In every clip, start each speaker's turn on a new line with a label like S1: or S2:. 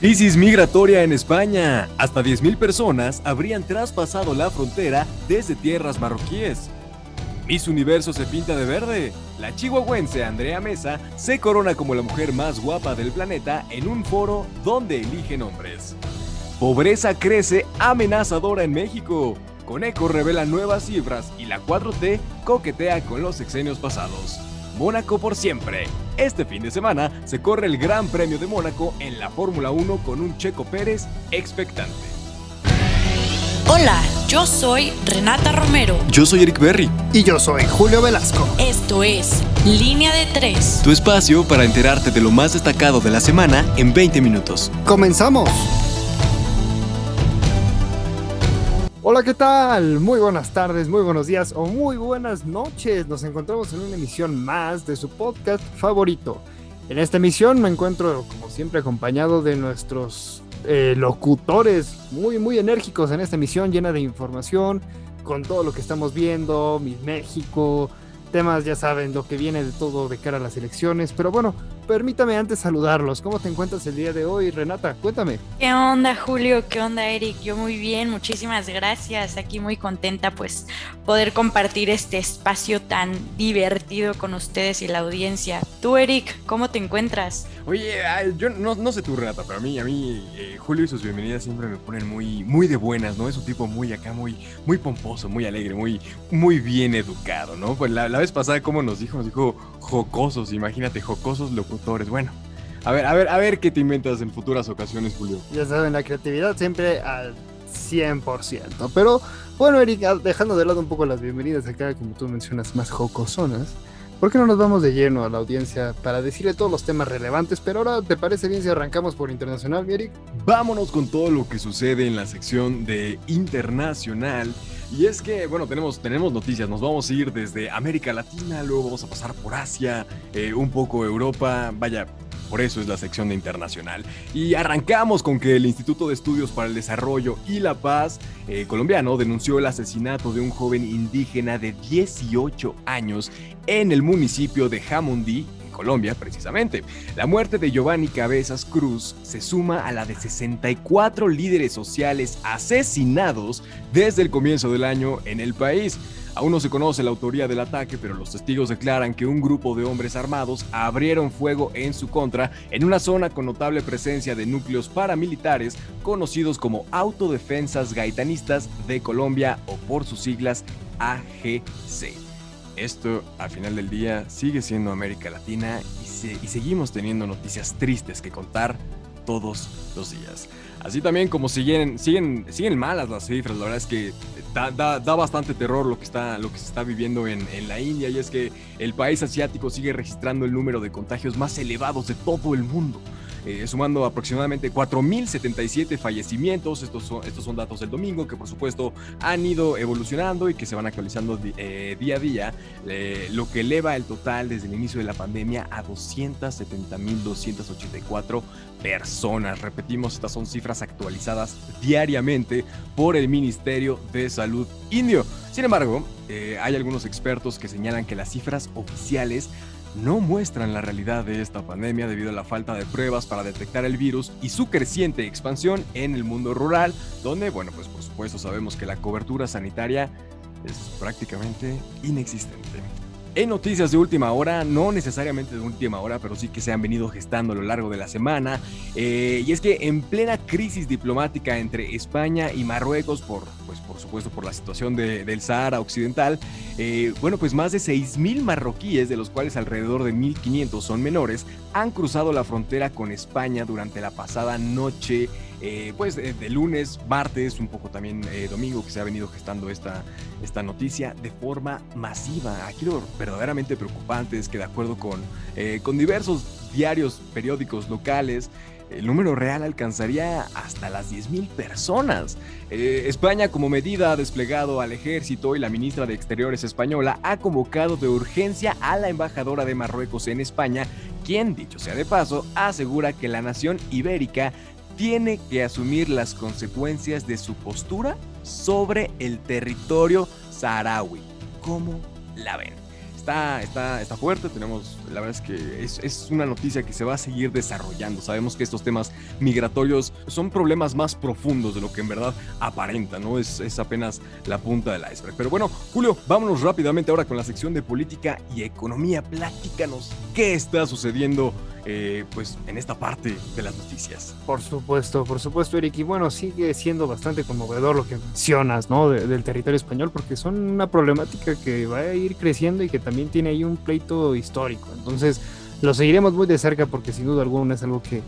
S1: Crisis migratoria en España. Hasta 10.000 personas habrían traspasado la frontera desde tierras marroquíes. Miss Universo se pinta de verde. La chihuahuense Andrea Mesa se corona como la mujer más guapa del planeta en un foro donde eligen hombres. Pobreza crece amenazadora en México. Coneco revela nuevas cifras y la 4T coquetea con los sexenios pasados. Mónaco por siempre. Este fin de semana se corre el Gran Premio de Mónaco en la Fórmula 1 con un Checo Pérez expectante.
S2: Hola, yo soy Renata Romero.
S1: Yo soy Eric Berry.
S3: Y yo soy Julio Velasco.
S2: Esto es Línea de Tres.
S1: Tu espacio para enterarte de lo más destacado de la semana en 20 minutos.
S3: ¡Comenzamos! Hola, ¿qué tal? Muy buenas tardes, muy buenos días o muy buenas noches. Nos encontramos en una emisión más de su podcast favorito. En esta emisión me encuentro, como siempre, acompañado de nuestros eh, locutores muy, muy enérgicos en esta emisión llena de información, con todo lo que estamos viendo, mi México, temas, ya saben, lo que viene de todo de cara a las elecciones. Pero bueno, permítame antes saludarlos. ¿Cómo te encuentras el día de hoy, Renata? Cuéntame.
S2: ¿Qué onda, Julio? ¿Qué onda, Eric? Yo muy bien, muchísimas gracias. Aquí muy contenta, pues, poder compartir este espacio tan divertido con ustedes y la audiencia. Tú, Eric, ¿cómo te encuentras?
S1: Oye, yo no, sé tú, Renata, pero a mí, a mí, eh, Julio y sus bienvenidas siempre me ponen muy, muy de buenas, ¿no? Es un tipo muy acá, muy, muy pomposo, muy alegre, muy, muy bien educado, ¿no? Pues la, la vez pasada, como nos dijo, nos dijo jocosos, imagínate, jocosos locutores. Bueno, a ver, a ver, a ver qué te inventas en futuras ocasiones, Julio.
S3: Ya saben, la creatividad siempre al 100%. Pero bueno, Eric, dejando de lado un poco las bienvenidas acá, como tú mencionas, más jocosonas. ¿Por qué no nos vamos de lleno a la audiencia para decirle todos los temas relevantes? Pero ahora, ¿te parece bien si arrancamos por internacional, Eric?
S1: Vámonos con todo lo que sucede en la sección de internacional. Y es que, bueno, tenemos, tenemos noticias. Nos vamos a ir desde América Latina, luego vamos a pasar por Asia, eh, un poco Europa. Vaya, por eso es la sección internacional. Y arrancamos con que el Instituto de Estudios para el Desarrollo y la Paz eh, colombiano denunció el asesinato de un joven indígena de 18 años en el municipio de Jamundí, Colombia precisamente. La muerte de Giovanni Cabezas Cruz se suma a la de 64 líderes sociales asesinados desde el comienzo del año en el país. Aún no se conoce la autoría del ataque, pero los testigos declaran que un grupo de hombres armados abrieron fuego en su contra en una zona con notable presencia de núcleos paramilitares conocidos como Autodefensas Gaitanistas de Colombia o por sus siglas AGC. Esto, al final del día, sigue siendo América Latina y, seguimos teniendo noticias tristes que contar todos los días. Así también como siguen, siguen, siguen malas las cifras, la verdad es que da, bastante terror lo que, está, lo que se está viviendo en, en, la India y es que el país asiático sigue registrando el número de contagios más elevados de todo el mundo. Eh, sumando aproximadamente 4.077 fallecimientos. Estos son, datos del domingo que por supuesto han ido evolucionando y que se van actualizando eh, día a día, eh, lo que eleva el total desde el inicio de la pandemia a 270.284 personas. Repetimos, estas son cifras actualizadas diariamente por el Ministerio de Salud indio. Sin embargo, hay algunos expertos que señalan que las cifras oficiales no muestran la realidad de esta pandemia debido a la falta de pruebas para detectar el virus y su creciente expansión en el mundo rural, donde, bueno, pues por supuesto sabemos que la cobertura sanitaria es prácticamente inexistente. En noticias de última hora, no necesariamente de última hora, pero sí que se han venido gestando a lo largo de la semana, eh, y es que en plena crisis diplomática entre España y Marruecos por, pues por supuesto por la situación del Sahara Occidental, eh, bueno, pues más de 6.000 marroquíes, de los cuales alrededor de 1.500 son menores, han cruzado la frontera con España durante la pasada noche eh, pues de, lunes, martes, un poco también eh, domingo que se ha venido gestando esta, esta noticia de forma masiva. Aquí lo verdaderamente preocupante es que de acuerdo con, eh, con diversos diarios, periódicos locales, el número real alcanzaría hasta las 10.000 personas. España, como medida, ha desplegado al ejército y la ministra de Exteriores española ha convocado de urgencia a la embajadora de Marruecos en España, quien, dicho sea de paso, asegura que la nación ibérica tiene que asumir las consecuencias de su postura sobre el territorio saharaui. ¿Cómo la ven? está, está, está fuerte. Tenemos, la verdad es que es, una noticia que se va a seguir desarrollando. Sabemos que estos temas migratorios son problemas más profundos de lo que en verdad aparenta, ¿no? Es, es apenas la punta del iceberg. Pero bueno, Julio, vámonos rápidamente ahora con la sección de política y economía. Platícanos qué está sucediendo eh, pues en esta parte de las noticias.
S3: Por supuesto, por supuesto, Eric. Y bueno, sigue siendo bastante conmovedor lo que mencionas, ¿no? del territorio español, porque son una problemática que va a ir creciendo y que también tiene ahí un pleito histórico. Entonces, lo seguiremos muy de cerca porque sin duda alguna es algo que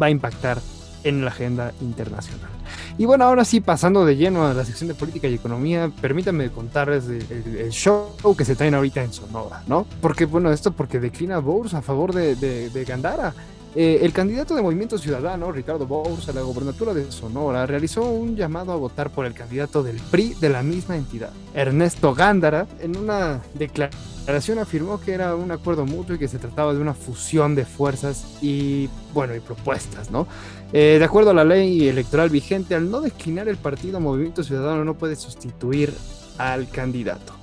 S3: va a impactar en la agenda internacional. Y bueno, ahora sí, pasando de lleno a la sección de política y economía, permítanme contarles el, show que se traen ahorita en Sonora, ¿no? Porque, bueno, esto porque declina Bowles a favor de, de, Gandara. Eh, el candidato de Movimiento Ciudadano, Ricardo Bowles, a la gobernatura de Sonora, realizó un llamado a votar por el candidato del PRI de la misma entidad, Ernesto Gándara, en una declaración afirmó que era un acuerdo mutuo y que se trataba de una fusión de fuerzas y, bueno, y propuestas, ¿no? Eh, de acuerdo a la ley electoral vigente, al no declinar el partido, Movimiento Ciudadano no puede sustituir al candidato.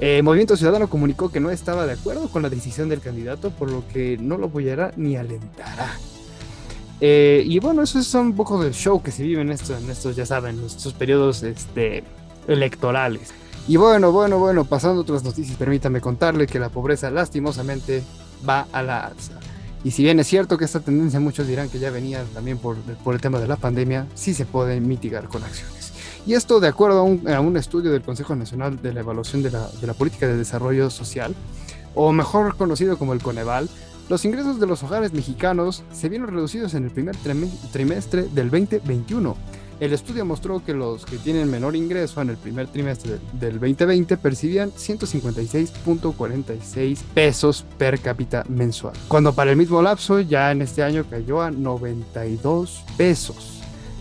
S3: Eh, Movimiento Ciudadano comunicó que no estaba de acuerdo con la decisión del candidato, por lo que no lo apoyará ni alentará. Eh, y bueno, eso es un poco del show que se vive en, esto, en estos, ya saben, estos periodos este, electorales. Y bueno, bueno, bueno, pasando a otras noticias, permítame contarle que la pobreza lastimosamente va a la alza. Y si bien es cierto que esta tendencia muchos dirán que ya venía también por, por el tema de la pandemia, sí se puede mitigar con acciones. Y esto de acuerdo a un, estudio del Consejo Nacional de la Evaluación de la, de la, Política de Desarrollo Social, o mejor conocido como el Coneval, los ingresos de los hogares mexicanos se vieron reducidos en el primer trimestre del 2021 el estudio mostró que los que tienen menor ingreso en el primer trimestre del 2020 percibían 156.46 pesos per cápita mensual, cuando para el mismo lapso ya en este año cayó a 92 pesos.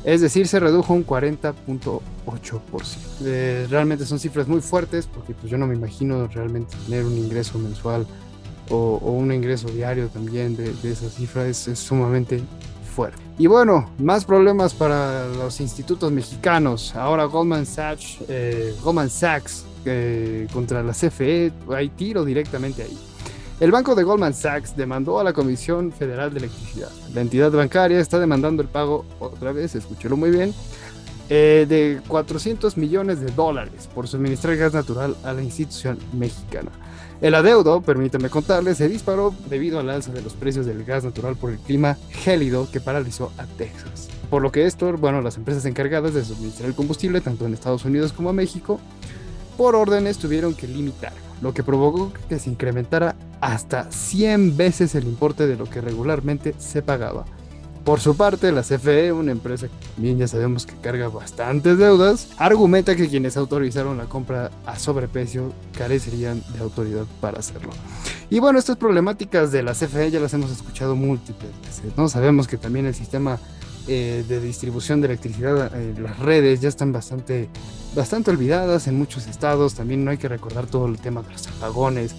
S3: Es decir, se redujo un 40.8%. Eh, realmente son cifras muy fuertes porque pues, yo no me imagino realmente tener un ingreso mensual o, un ingreso diario también de, esa cifra. es sumamente y bueno, más problemas para los institutos mexicanos. Ahora Goldman Sachs, eh, Goldman Sachs eh, contra la CFE, hay tiro directamente ahí. El banco de Goldman Sachs demandó a la Comisión Federal de Electricidad. La entidad bancaria está demandando el pago, otra vez, escúchelo muy bien, eh, de 400 millones de dólares por suministrar gas natural a la institución mexicana. El adeudo, permítame contarles, se disparó debido al alza de los precios del gas natural por el clima gélido que paralizó a Texas. Por lo que esto, bueno, las empresas encargadas de suministrar el combustible, tanto en Estados Unidos como en México, por órdenes tuvieron que limitar, lo que provocó que se incrementara hasta 100 veces el importe de lo que regularmente se pagaba. Por su parte, la CFE, una empresa que también ya sabemos que carga bastantes deudas, argumenta que quienes autorizaron la compra a sobreprecio carecerían de autoridad para hacerlo. Y bueno, estas problemáticas de la CFE ya las hemos escuchado múltiples veces, ¿no? Sabemos que también el sistema eh, de distribución de electricidad, eh, las redes ya están bastante, bastante olvidadas en muchos estados. También no hay que recordar todo el tema de los apagones,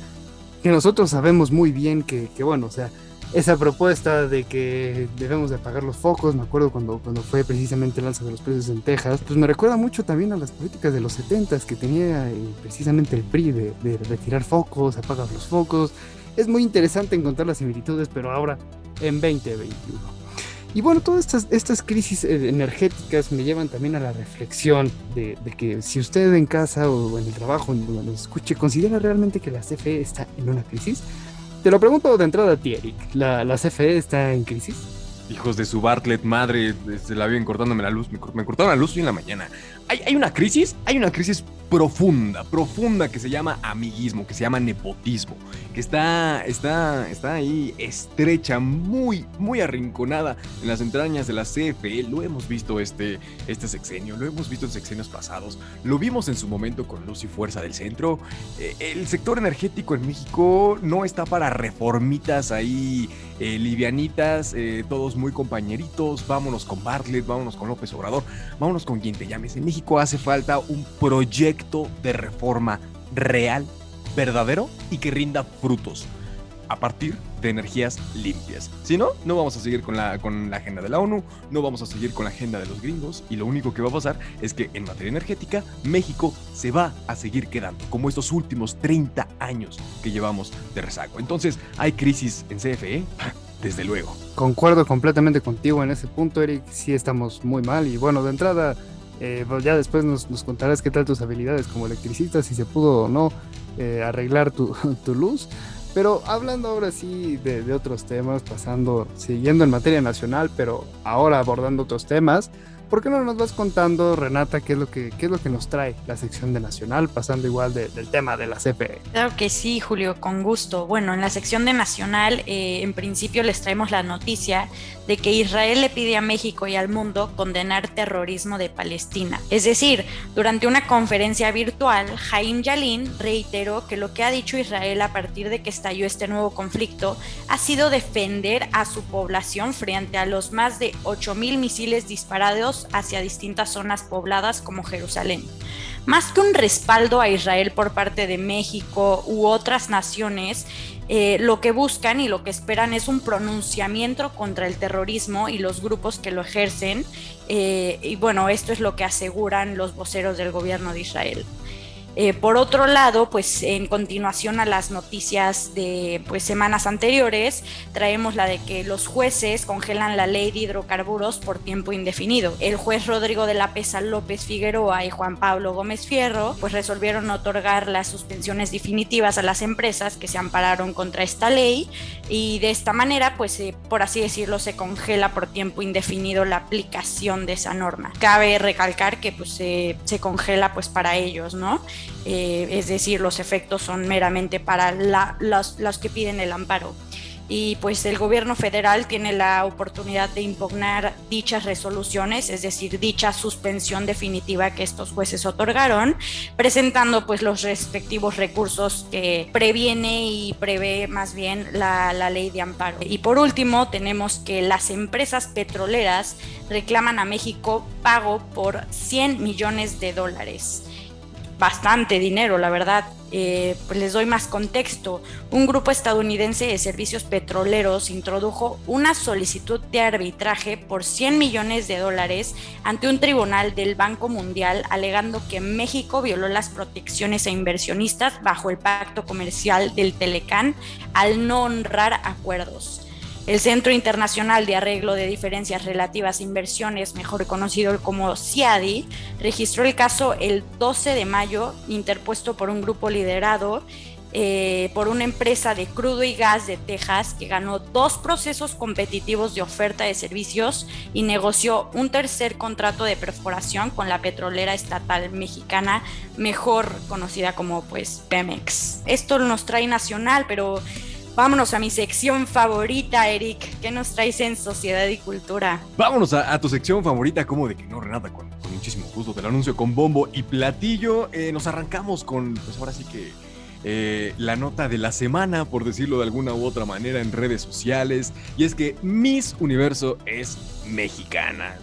S3: que nosotros sabemos muy bien que, que bueno, o sea, esa propuesta de que debemos de apagar los focos, me acuerdo cuando, cuando fue precisamente el alza de los precios en Texas, pues me recuerda mucho también a las políticas de los 70 que tenía eh, precisamente el PRI de, de, retirar focos, apagar los focos. Es muy interesante encontrar las similitudes, pero ahora en 2021. Y bueno, todas estas, estas crisis eh, energéticas me llevan también a la reflexión de, que si usted en casa o en el trabajo, nos escuche, considera realmente que la CFE está en una crisis, te lo pregunto de entrada a ti, Eric. ¿La, ¿La CFE está en crisis?
S1: Hijos de su Bartlett, madre, se la vienen cortándome la luz. Me, me cortaron la luz hoy en la mañana. ¿Hay, ¿Hay una crisis? Hay una crisis profunda, profunda que se llama amiguismo, que se llama nepotismo, que está, está, está ahí estrecha, muy, muy arrinconada en las entrañas de la CFE. Lo hemos visto este, este sexenio, lo hemos visto en sexenios pasados, lo vimos en su momento con Luz y Fuerza del Centro. Eh, el sector energético en México no está para reformitas ahí eh, livianitas, eh, todos muy compañeritos, vámonos con Bartlett, vámonos con López Obrador, vámonos con quien te llames. En México hace falta un proyecto de reforma real, verdadero y que rinda frutos a partir de energías limpias. Si no, no vamos a seguir con la, con la agenda de la ONU, no vamos a seguir con la agenda de los gringos y lo único que va a pasar es que en materia energética México se va a seguir quedando como estos últimos 30 años que llevamos de rezago. Entonces, ¿hay crisis en CFE? Desde luego.
S3: Concuerdo completamente contigo en ese punto, Eric. Sí estamos muy mal y bueno, de entrada eh, pues ya después nos, nos, contarás qué tal tus habilidades como electricista, si se pudo o no eh, arreglar tu, tu, luz. Pero hablando ahora sí de, de, otros temas, pasando, siguiendo en materia nacional, pero ahora abordando otros temas, ¿Por qué no nos vas contando, Renata, qué es lo que, qué es lo que nos trae la sección de Nacional, pasando igual del tema de la CFE?
S2: Claro que sí, Julio, con gusto. Bueno, en la sección de Nacional, eh, en principio les traemos la noticia de que Israel le pide a México y al mundo condenar terrorismo de Palestina. Es decir, durante una conferencia virtual, Jaim Yalin reiteró que lo que ha dicho Israel a partir de que estalló este nuevo conflicto ha sido defender a su población frente a los más de 8.000 misiles disparados hacia distintas zonas pobladas como Jerusalén. Más que un respaldo a Israel por parte de México u otras naciones, eh, lo que buscan y lo que esperan es un pronunciamiento contra el terrorismo y los grupos que lo ejercen. Eh, y bueno, esto es lo que aseguran los voceros del gobierno de Israel. Eh, por otro lado, pues en continuación a las noticias de pues, semanas anteriores, traemos la de que los jueces congelan la ley de hidrocarburos por tiempo indefinido. El juez Rodrigo de la Pesa López Figueroa y Juan Pablo Gómez Fierro pues resolvieron otorgar las suspensiones definitivas a las empresas que se ampararon contra esta ley y de esta manera pues eh, por así decirlo se congela por tiempo indefinido la aplicación de esa norma. Cabe recalcar que pues se congela pues para ellos, ¿no? Eh, es decir, los efectos son meramente para los, que piden el amparo y pues el gobierno federal tiene la oportunidad de impugnar dichas resoluciones, es decir, dicha suspensión definitiva que estos jueces otorgaron, presentando pues los respectivos recursos que previene y prevé más bien la, la ley de amparo. Y por último, tenemos que las empresas petroleras reclaman a México pago por 100 millones de dólares bastante dinero, la verdad. Eh, pues les doy más contexto. Un grupo estadounidense de servicios petroleros introdujo una solicitud de arbitraje por 100 millones de dólares ante un tribunal del Banco Mundial alegando que México violó las protecciones a inversionistas bajo el pacto comercial del Telecán al no honrar acuerdos. El Centro Internacional de Arreglo de Diferencias Relativas a Inversiones, mejor conocido como CIADI, registró el caso el 12 de mayo, interpuesto por un grupo liderado eh, por una empresa de crudo y gas de Texas que ganó dos procesos competitivos de oferta de servicios y negoció un tercer contrato de perforación con la petrolera estatal mexicana, mejor conocida como pues Pemex. Esto nos trae nacional, pero Vámonos a mi sección favorita, Eric. ¿Qué nos traes en Sociedad y Cultura?
S1: Vámonos a, tu sección favorita, como de que no, Renata, con, muchísimo gusto te lo anuncio con bombo y platillo. Eh, nos arrancamos con, pues ahora sí que eh, la nota de la semana, por decirlo de alguna u otra manera, en redes sociales. Y es que Miss Universo es mexicana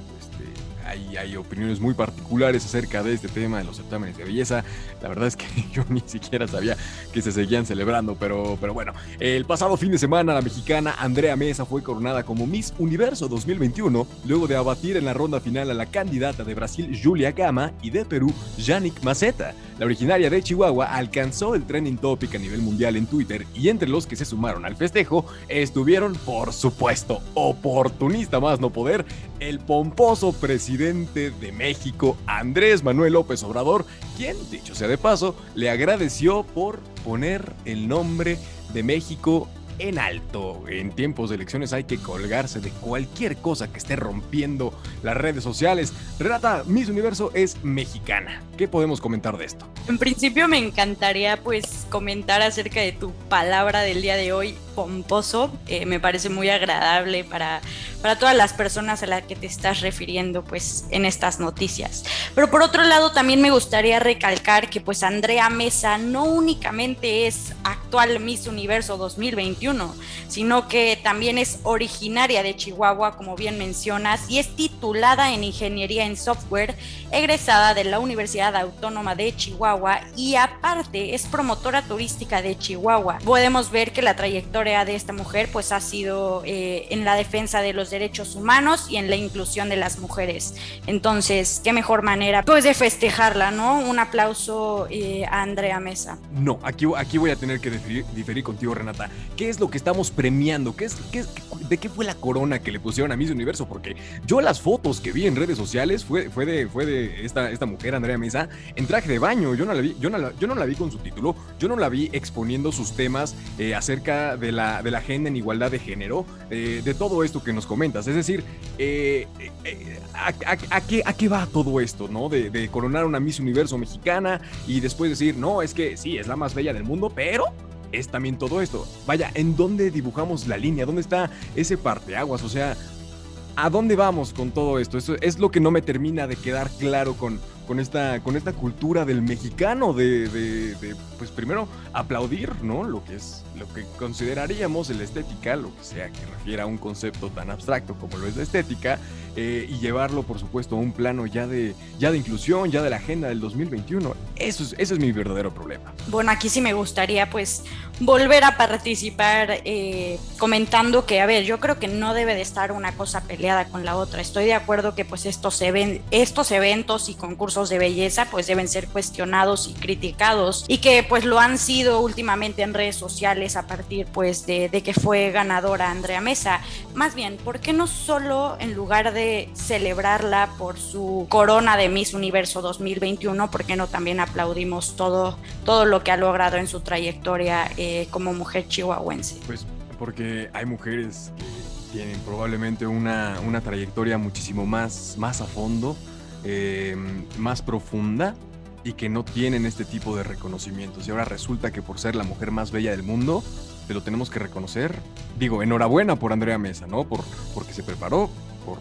S1: hay, opiniones muy particulares acerca de este tema de los certámenes de belleza. La verdad es que yo ni siquiera sabía que se seguían celebrando, pero, pero bueno. El pasado fin de semana, la mexicana Andrea Mesa fue coronada como Miss Universo 2021, luego de abatir en la ronda final a la candidata de Brasil Julia Gama y de Perú Yannick Maceta. La originaria de Chihuahua alcanzó el trending topic a nivel mundial en Twitter y entre los que se sumaron al festejo estuvieron, por supuesto, oportunista más no poder, el pomposo presidente de México, Andrés Manuel López Obrador, quien, dicho sea de paso, le agradeció por poner el nombre de México en alto. En tiempos de elecciones hay que colgarse de cualquier cosa que esté rompiendo las redes sociales. Renata, Miss Universo es mexicana. ¿Qué podemos comentar de esto?
S2: En principio me encantaría pues comentar acerca de tu palabra del día de hoy, pomposo. Eh, me parece muy agradable para, para todas las personas a las que te estás refiriendo pues en estas noticias. Pero por otro lado también me gustaría recalcar que pues Andrea Mesa no únicamente es actual Miss Universo 2021, sino que también es originaria de Chihuahua, como bien mencionas, y es titulada en Ingeniería en Software, egresada de la Universidad Autónoma de Chihuahua y aparte es promotora turística de Chihuahua. Podemos ver que la trayectoria de esta mujer pues ha sido eh, en la defensa de los derechos humanos y en la inclusión de las mujeres. Entonces, qué mejor manera pues de festejarla, ¿no? Un aplauso eh, a Andrea Mesa.
S1: No, aquí, aquí voy a tener que diferir, contigo, Renata. ¿Qué es lo que estamos premiando? ¿Qué es, qué, ¿De qué fue la corona que le pusieron a Miss Universo? Porque yo las fotos que vi en redes sociales fue, fue de, fue de esta, esta mujer, Andrea Mesa, en traje de baño. Yo no la vi, yo no la, yo no la vi con su título, yo no la vi exponiendo sus temas eh, acerca de la, de la agenda en igualdad de género, eh, de todo esto que nos comentas. Es decir, eh, a, qué, ¿a, qué, va todo esto, no? De, de coronar una Miss Universo mexicana y después decir, no, es que sí, es la más bella del mundo, pero es también todo esto. Vaya, ¿en dónde dibujamos la línea? ¿Dónde está ese parteaguas? O sea, ¿a dónde vamos con todo esto? Eso es lo que no me termina de quedar claro con, con esta, con esta cultura del mexicano de, pues primero aplaudir, ¿no? Lo que es, lo que consideraríamos la estética, lo que sea que refiera a un concepto tan abstracto como lo es la estética, eh, y llevarlo, por supuesto, a un plano ya de, ya de inclusión, ya de la agenda del 2021. Eso es, ese es mi verdadero problema.
S2: Bueno, aquí sí me gustaría, pues, volver a participar eh, comentando que, a ver, yo creo que no debe de estar una cosa peleada con la otra. Estoy de acuerdo que, pues, estos, estos eventos y concursos de belleza pues deben ser cuestionados y criticados y que pues lo han sido últimamente en redes sociales a partir pues de, que fue ganadora Andrea Mesa. Más bien, ¿por qué no solo en lugar de celebrarla por su corona de Miss Universo 2021, por qué no también aplaudimos todo, todo lo que ha logrado en su trayectoria eh, como mujer chihuahuense?
S1: Pues porque hay mujeres que tienen probablemente una, una trayectoria muchísimo más, más a fondo Em, más profunda y que no tienen este tipo de reconocimientos. Y ahora resulta que por ser la mujer más bella del mundo, te lo tenemos que reconocer. Digo, enhorabuena por Andrea Mesa, ¿no? Por, porque se preparó, por,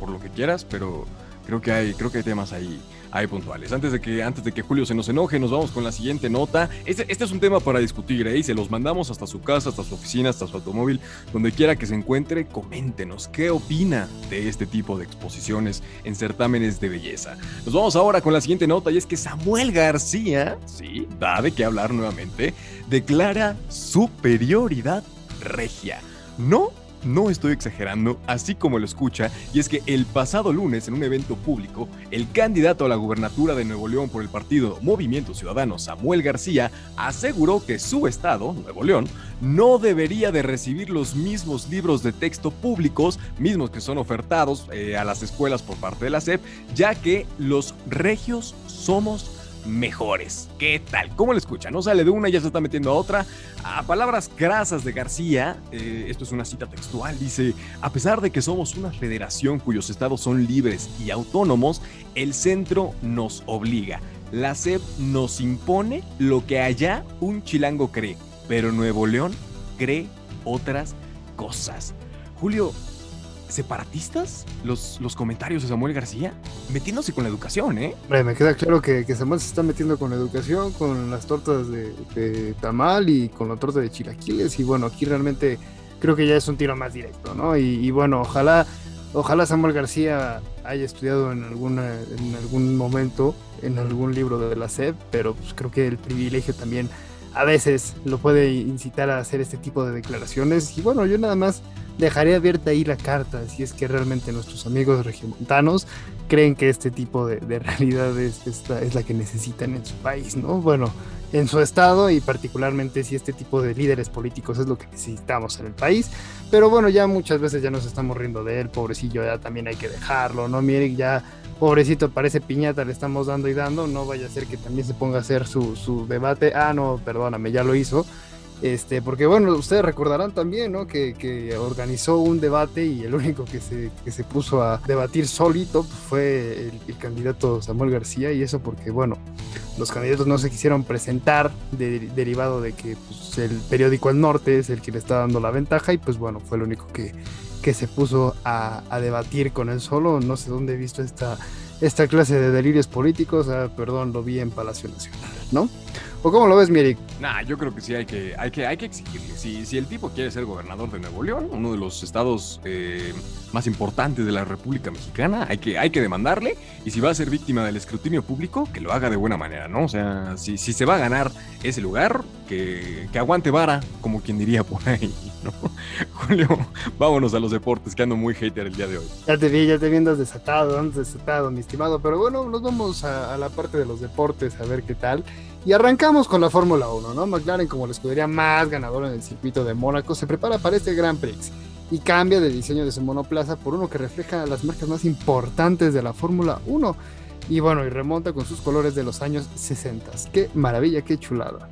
S1: por lo que quieras, pero creo que hay, creo que hay temas ahí hay puntuales. Antes de que, antes de que Julio se nos enoje, nos vamos con la siguiente nota. Este, este es un tema para discutir, ¿eh? Se los mandamos hasta su casa, hasta su oficina, hasta su automóvil, donde quiera que se encuentre, coméntenos qué opina de este tipo de exposiciones en certámenes de belleza. Nos vamos ahora con la siguiente nota y es que Samuel García, sí, da de qué hablar nuevamente, declara superioridad regia. No no estoy exagerando, así como lo escucha, y es que el pasado lunes en un evento público, el candidato a la gubernatura de Nuevo León por el partido Movimiento Ciudadano, Samuel García, aseguró que su estado, Nuevo León, no debería de recibir los mismos libros de texto públicos, mismos que son ofertados eh, a las escuelas por parte de la SEP, ya que los regios somos mejores. ¿Qué tal? ¿Cómo le escucha? No sale de una y ya se está metiendo a otra. A palabras grasas de García, eh, esto es una cita textual, dice, a pesar de que somos una federación cuyos estados son libres y autónomos, el centro nos obliga. La SEP nos impone lo que allá un chilango cree, pero Nuevo León cree otras cosas. Julio, separatistas los, los comentarios de Samuel García, metiéndose con la educación, ¿eh?
S3: me queda claro que, Samuel se está metiendo con la educación, con las tortas de, tamal y con la torta de chilaquiles. Y bueno, aquí realmente creo que ya es un tiro más directo, ¿no? Y, bueno, ojalá, ojalá Samuel García haya estudiado en, alguna, en algún momento en algún libro de la SED, pero pues creo que el privilegio también a veces lo puede incitar a hacer este tipo de declaraciones. Y bueno, yo nada más dejaré abierta ahí la carta si es que realmente nuestros amigos regiomontanos creen que este tipo de, realidad es, es la que necesitan en su país, ¿no? Bueno, en su estado y particularmente si este tipo de líderes políticos es lo que necesitamos en el país. Pero bueno, ya muchas veces ya nos estamos riendo de él, pobrecillo, ya también hay que dejarlo, ¿no? Miren, ya pobrecito, parece piñata, le estamos dando y dando, no vaya a ser que también se ponga a hacer su, su debate, ah, no, perdóname, ya lo hizo. Este, porque bueno, ustedes recordarán también, ¿no? Que, que organizó un debate y el único que se, que se puso a debatir solito pues, fue el, candidato Samuel García y eso porque, bueno, los candidatos no se quisieron presentar derivado de que pues, el periódico El Norte es el que le está dando la ventaja y pues bueno, fue el único que, que se puso a, debatir con él solo. No sé dónde he visto esta, esta clase de delirios políticos. Ah, perdón, lo vi en Palacio Nacional, ¿no? ¿O cómo lo ves, Mirik?
S1: Nah, yo creo que sí hay que, hay que, hay que exigirle. Si, si el tipo quiere ser gobernador de Nuevo León, uno de los estados eh, más importantes de la República Mexicana, hay que, hay que demandarle. Y si va a ser víctima del escrutinio público, que lo haga de buena manera, ¿no? O sea, si, si se va a ganar ese lugar, que, que aguante vara, como quien diría por ahí, Julio, vámonos a los deportes, que ando muy hater el día de hoy.
S3: Ya te vi, ya te vi, andas desatado, andas desatado, mi estimado. Pero bueno, nos vamos a la parte de los deportes a ver qué tal. Y arrancamos con la Fórmula 1, ¿no? McLaren, como la escudería más ganadora en el circuito de Mónaco, se prepara para este Grand Prix y cambia de diseño de su monoplaza por uno que refleja las marcas más importantes de la Fórmula 1. Y bueno, y remonta con sus colores de los años 60. Qué maravilla, qué chulada.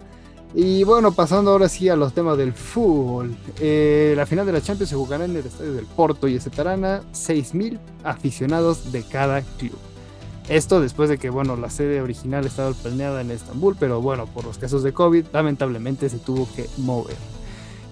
S3: Y bueno, pasando ahora sí a los temas del fútbol. Eh, la final de la Champions se jugará en el estadio del Porto y aceptarán a 6.000 aficionados de cada club. Esto después de que, bueno, la sede original estaba planeada en Estambul, pero bueno, por los casos de COVID, lamentablemente se tuvo que mover.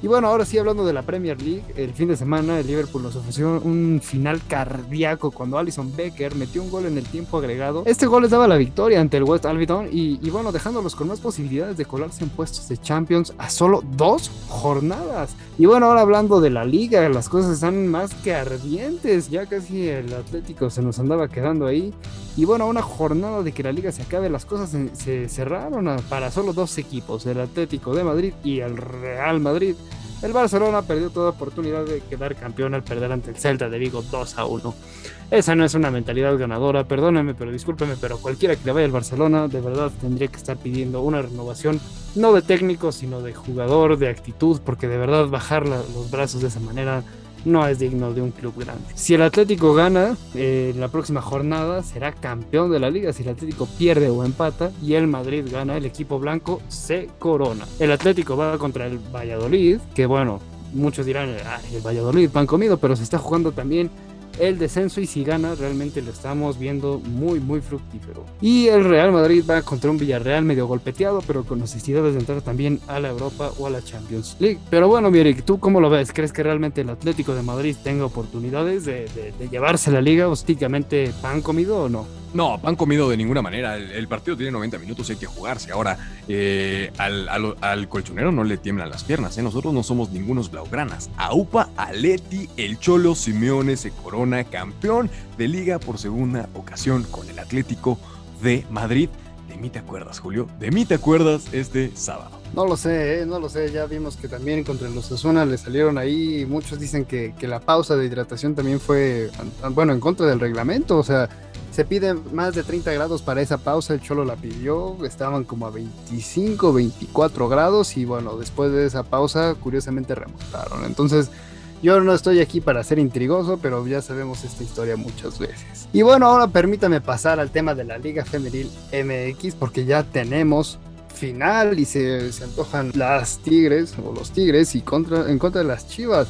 S3: Y bueno, ahora sí hablando de la Premier League, el fin de semana el Liverpool nos ofreció un final cardíaco cuando Alison Becker metió un gol en el tiempo agregado. Este gol les daba la victoria ante el West Albion y, bueno, dejándolos con más posibilidades de colarse en puestos de Champions a solo dos jornadas. Y bueno, ahora hablando de la liga, las cosas están más que ardientes. Ya casi el Atlético se nos andaba quedando ahí. Y bueno, una jornada de que la liga se acabe, las cosas se, cerraron para solo dos equipos, el Atlético de Madrid y el Real Madrid. El Barcelona perdió toda oportunidad de quedar campeón al perder ante el Celta de Vigo 2 a 1. Esa no es una mentalidad ganadora, perdóname, pero discúlpeme, pero cualquiera que le vaya al Barcelona de verdad tendría que estar pidiendo una renovación, no de técnico, sino de jugador, de actitud, porque de verdad bajar los brazos de esa manera no es digno de un club grande. Si el Atlético gana eh, la próxima jornada, será campeón de la liga. Si el Atlético pierde o empata y el Madrid gana, el equipo blanco se corona. El Atlético va contra el Valladolid, que bueno, muchos dirán, "Ay, el Valladolid pan comido, pero se está jugando también el descenso y si gana realmente lo estamos viendo muy muy fructífero. Y el Real Madrid va contra un Villarreal medio golpeteado pero con necesidades de entrar también a la Europa o a la Champions League. Pero bueno, Mirik, ¿tú cómo lo ves? ¿Crees que realmente el Atlético de Madrid tenga oportunidades de, llevarse la liga hostísticamente pan comido o no?
S1: No, pan comido de ninguna manera. El, partido tiene 90 minutos y hay que jugarse. Ahora, eh, al colchonero no le tiemblan las piernas. ¿eh? Nosotros no somos ningunos blaugranas. Aupa, Aleti, el Cholo Simeone se corona campeón de liga por segunda ocasión con el Atlético de Madrid. De mí te acuerdas, Julio. De mí te acuerdas este sábado.
S3: No lo sé, ¿eh? no lo sé. Ya vimos que también contra los Osuna le salieron ahí. Muchos dicen que, que la pausa de hidratación también fue, bueno, en contra del reglamento. O sea, se pide más de 30 grados para esa pausa. El Cholo la pidió. Estaban como a 25, 24 grados. Y bueno, después de esa pausa, curiosamente remontaron. Entonces. Yo no estoy aquí para ser intrigoso, pero ya sabemos esta historia muchas veces. Y bueno, ahora permítame pasar al tema de la Liga Femenil MX, porque ya tenemos final y se, se antojan las Tigres o los Tigres y contra, en contra de las Chivas.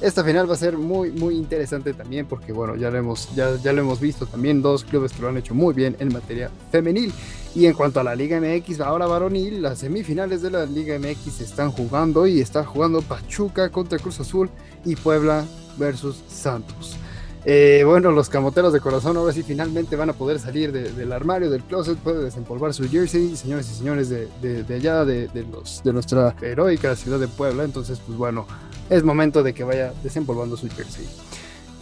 S3: Esta final va a ser muy muy interesante también porque bueno, ya lo hemos ya, ya lo hemos visto también dos clubes que lo han hecho muy bien en materia femenil. Y en cuanto a la Liga MX, ahora varonil, las semifinales de la Liga MX se están jugando y está jugando Pachuca contra Cruz Azul y Puebla versus Santos. Eh, bueno, los camoteros de corazón ahora sí finalmente van a poder salir de- del armario, del closet, puede desempolvar su jersey, señores y señores de, allá, de, de los, de nuestra heroica ciudad de Puebla. Entonces, pues bueno, es momento de que vaya desempolvando su jersey.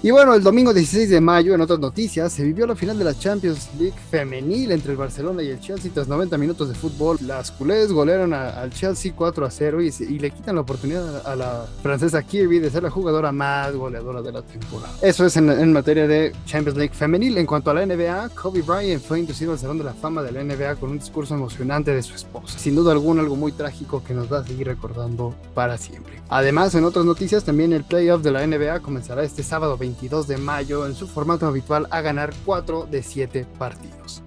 S3: Y bueno, el domingo 16 de mayo, en otras noticias, se vivió la final de la Champions League femenil entre el Barcelona y el Chelsea tras 90 minutos de fútbol. Las culés golearon al Chelsea 4 a 0 y, le quitan la oportunidad a la francesa Kirby de ser la jugadora más goleadora de la temporada. Eso es en, en materia de Champions League femenil. En cuanto a la NBA, Kobe Bryant fue inducido al Salón de la Fama de la NBA con un discurso emocionante de su esposa. Sin duda alguna, algo muy trágico que nos va a seguir recordando para siempre. Además, en otras noticias, también el playoff de la NBA comenzará este sábado 22 de mayo en su formato habitual a ganar 4 de 7 partidos.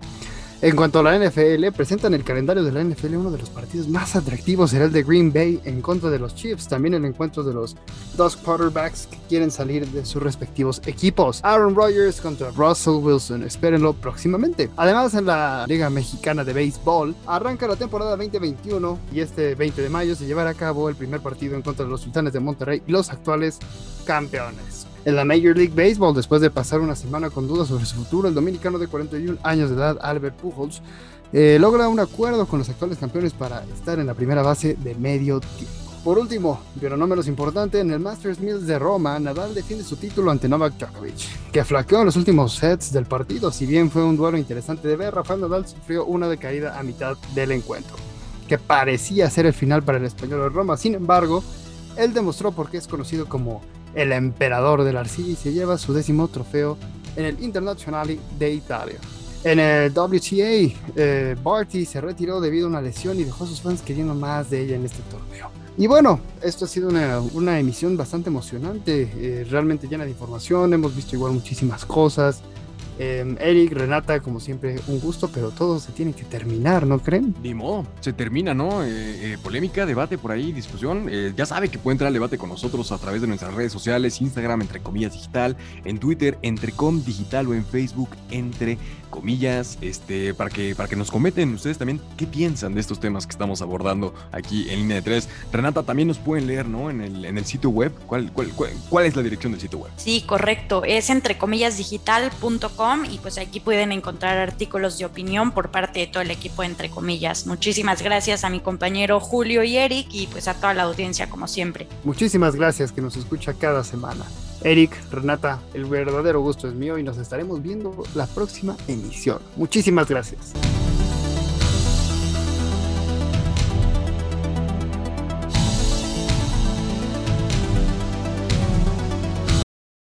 S3: En cuanto a la NFL, presentan el calendario de la NFL, uno de los partidos más atractivos será el de Green Bay en contra de los Chiefs, también el encuentro de los dos quarterbacks que quieren salir de sus respectivos equipos. Aaron Rodgers contra Russell Wilson, espérenlo próximamente. Además, en la Liga Mexicana de Béisbol, arranca la temporada 2021 y este 20 de mayo se llevará a cabo el primer partido en contra de los Sultanes de Monterrey y los actuales campeones. En la Major League Baseball, después de pasar una semana con dudas sobre su futuro, el dominicano de 41 años de edad, Albert Pujols, eh, logra un acuerdo con los actuales campeones para estar en la primera base de medio tiempo. Por último, pero no menos importante, en el Masters Mills de Roma, Nadal defiende su título ante Novak Djokovic, que flaqueó en los últimos sets del partido. Si bien fue un duelo interesante de ver, Rafael Nadal sufrió una decaída a mitad del encuentro, que parecía ser el final para el español de Roma. Sin embargo, él demostró por qué es conocido como el emperador del arcilla y se lleva su décimo trofeo en el Internazionale de Italia. En el WTA, eh, Barty se retiró debido a una lesión y dejó a sus fans queriendo más de ella en este torneo. Y bueno, esto ha sido una, emisión bastante emocionante, eh, realmente llena de información, hemos visto igual muchísimas cosas. Em, Eric, Renata, como siempre, un gusto, pero todo se tiene que terminar, ¿no creen?
S1: Ni modo, se termina, ¿no? Eh, eh, polémica, debate por ahí, discusión. ya sabe que puede entrar al debate con nosotros a través de nuestras redes sociales, Instagram, entre comillas digital, en Twitter, entrecom digital o en Facebook, entre comillas, este, para que, para que nos cometen ustedes también qué piensan de estos temas que estamos abordando aquí en línea de tres. Renata, también nos pueden leer, ¿no? En el, en el sitio web. ¿Cuál, cuál, cuál, es la dirección del sitio web?
S2: Sí, correcto. Es entre comillas digital.com y pues aquí pueden encontrar artículos de opinión por parte de todo el equipo entre comillas. Muchísimas gracias a mi compañero Julio y Eric y pues a toda la audiencia como siempre.
S3: Muchísimas gracias que nos escucha cada semana. Eric, Renata, el verdadero gusto es mío y nos estaremos viendo la próxima emisión. Muchísimas gracias.